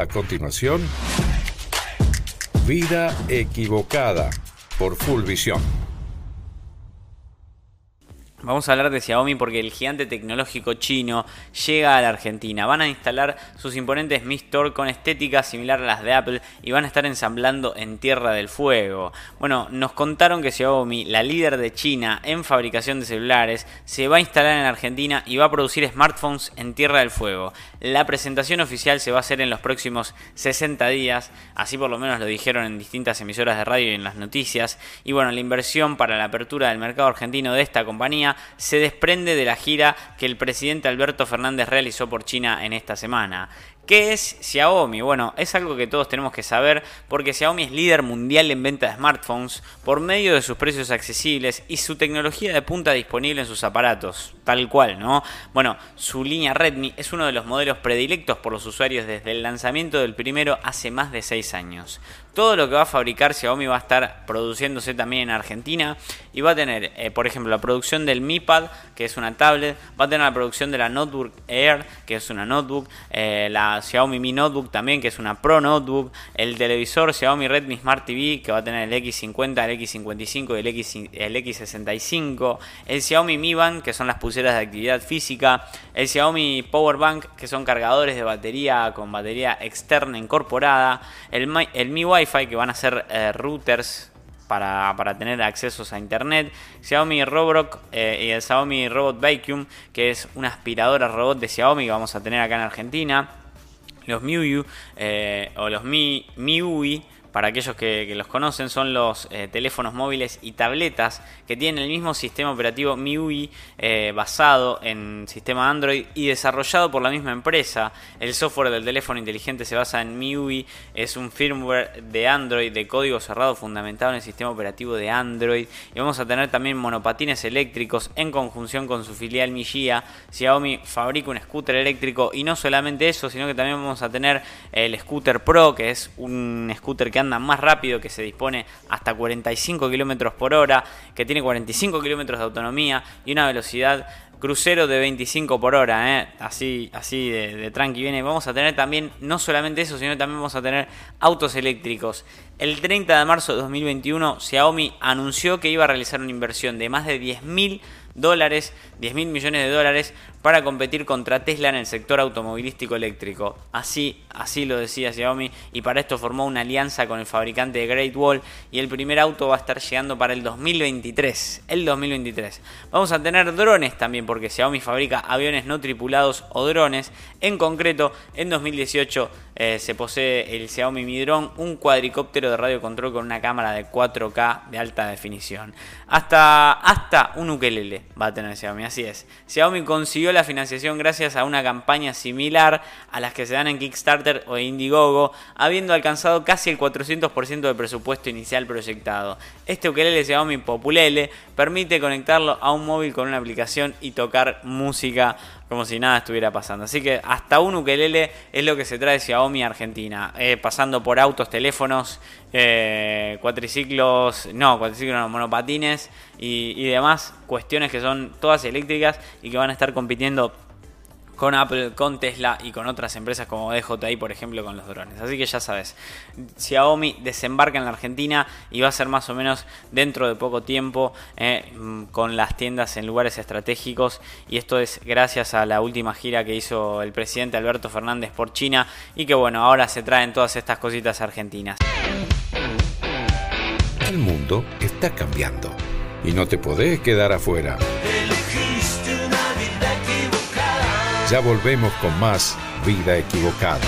A continuación, Vida Equivocada por Full Visión. Vamos a hablar de Xiaomi porque el gigante tecnológico chino llega a la Argentina. Van a instalar sus imponentes Mi Store con estética similar a las de Apple y van a estar ensamblando en Tierra del Fuego. Bueno, nos contaron que Xiaomi, la líder de China en fabricación de celulares, se va a instalar en Argentina y va a producir smartphones en Tierra del Fuego. La presentación oficial se va a hacer en los próximos 60 días, así por lo menos lo dijeron en distintas emisoras de radio y en las noticias. Y bueno, la inversión para la apertura del mercado argentino de esta compañía se desprende de la gira que el presidente Alberto Fernández realizó por China en esta semana. ¿Qué es Xiaomi? Bueno, es algo que todos tenemos que saber porque Xiaomi es líder mundial en venta de smartphones por medio de sus precios accesibles y su tecnología de punta disponible en sus aparatos, tal cual, ¿no? Bueno, su línea Redmi es uno de los modelos predilectos por los usuarios desde el lanzamiento del primero hace más de 6 años. Todo lo que va a fabricar Xiaomi va a estar produciéndose también en Argentina y va a tener, eh, por ejemplo, la producción del Mi Pad, que es una tablet, va a tener la producción de la Notebook Air, que es una notebook, eh, la Xiaomi Mi Notebook también, que es una Pro Notebook, el televisor Xiaomi Redmi Smart TV, que va a tener el X50, el X55 y el, X, el X65, el Xiaomi Mi Band, que son las pulseras de actividad física, el Xiaomi Power Bank, que son cargadores de batería con batería externa incorporada, el, el Mi Wi-Fi, que van a ser eh, routers para, tener accesos a internet. Xiaomi Roborock eh, y el Xiaomi Robot Vacuum, que es una aspiradora robot de Xiaomi que vamos a tener acá en Argentina los MIUI eh, o los Mi, MIUI para aquellos que, los conocen, son los eh, teléfonos móviles y tabletas que tienen el mismo sistema operativo MIUI eh, basado en sistema Android y desarrollado por la misma empresa. El software del teléfono inteligente se basa en MIUI, es un firmware de Android de código cerrado fundamentado en el sistema operativo de Android. Y vamos a tener también monopatines eléctricos en conjunción con su filial Mijia. Xiaomi fabrica un scooter eléctrico y no solamente eso, sino que también vamos a tener el scooter Pro, que es un scooter que anda más rápido, que se dispone hasta 45 km por hora, que tiene 45 km de autonomía y una velocidad crucero de 25 por hora, ¿eh? así, así de, de, tranqui viene. Vamos a tener también, no solamente eso, sino también vamos a tener autos eléctricos. El 30 de marzo de 2021, Xiaomi anunció que iba a realizar una inversión de más de 10.000 dólares, 10 mil millones de dólares, para competir contra Tesla en el sector automovilístico eléctrico. Así, así lo decía Xiaomi, y para esto formó una alianza con el fabricante de Great Wall, y el primer auto va a estar llegando para el 2023. El 2023. Vamos a tener drones también, porque Xiaomi fabrica aviones no tripulados o drones. En concreto, en 2018 eh, se posee el Xiaomi Mi Drone, un cuadricóptero de radio control con una cámara de 4K de alta definición. Hasta, hasta un ukelele va a tener Xiaomi, así es. Xiaomi consiguió la financiación gracias a una campaña similar a las que se dan en Kickstarter o Indiegogo, habiendo alcanzado casi el 400% del presupuesto inicial proyectado. Este ukelele Xiaomi Populele permite conectarlo a un móvil con una aplicación y tocar música como si nada estuviera pasando. Así que hasta un ukelele es lo que se trae Xiaomi a Argentina, eh, pasando por autos, teléfonos, eh, cuatriciclos, no, cuatriciclos no, monopatines y, y demás cuestiones que son todas eléctricas y que van a estar compitiendo con Apple, con Tesla y con otras empresas como DJI, por ejemplo, con los drones. Así que ya sabes, Xiaomi desembarca en la Argentina y va a ser más o menos dentro de poco tiempo eh, mm, con las tiendas en lugares estratégicos. Y esto es gracias a la última gira que hizo el presidente Alberto Fernández por China y que bueno, ahora se traen todas estas cositas argentinas. El mundo está cambiando y no te podés quedar afuera. Ya volvemos con más Vida Equivocada.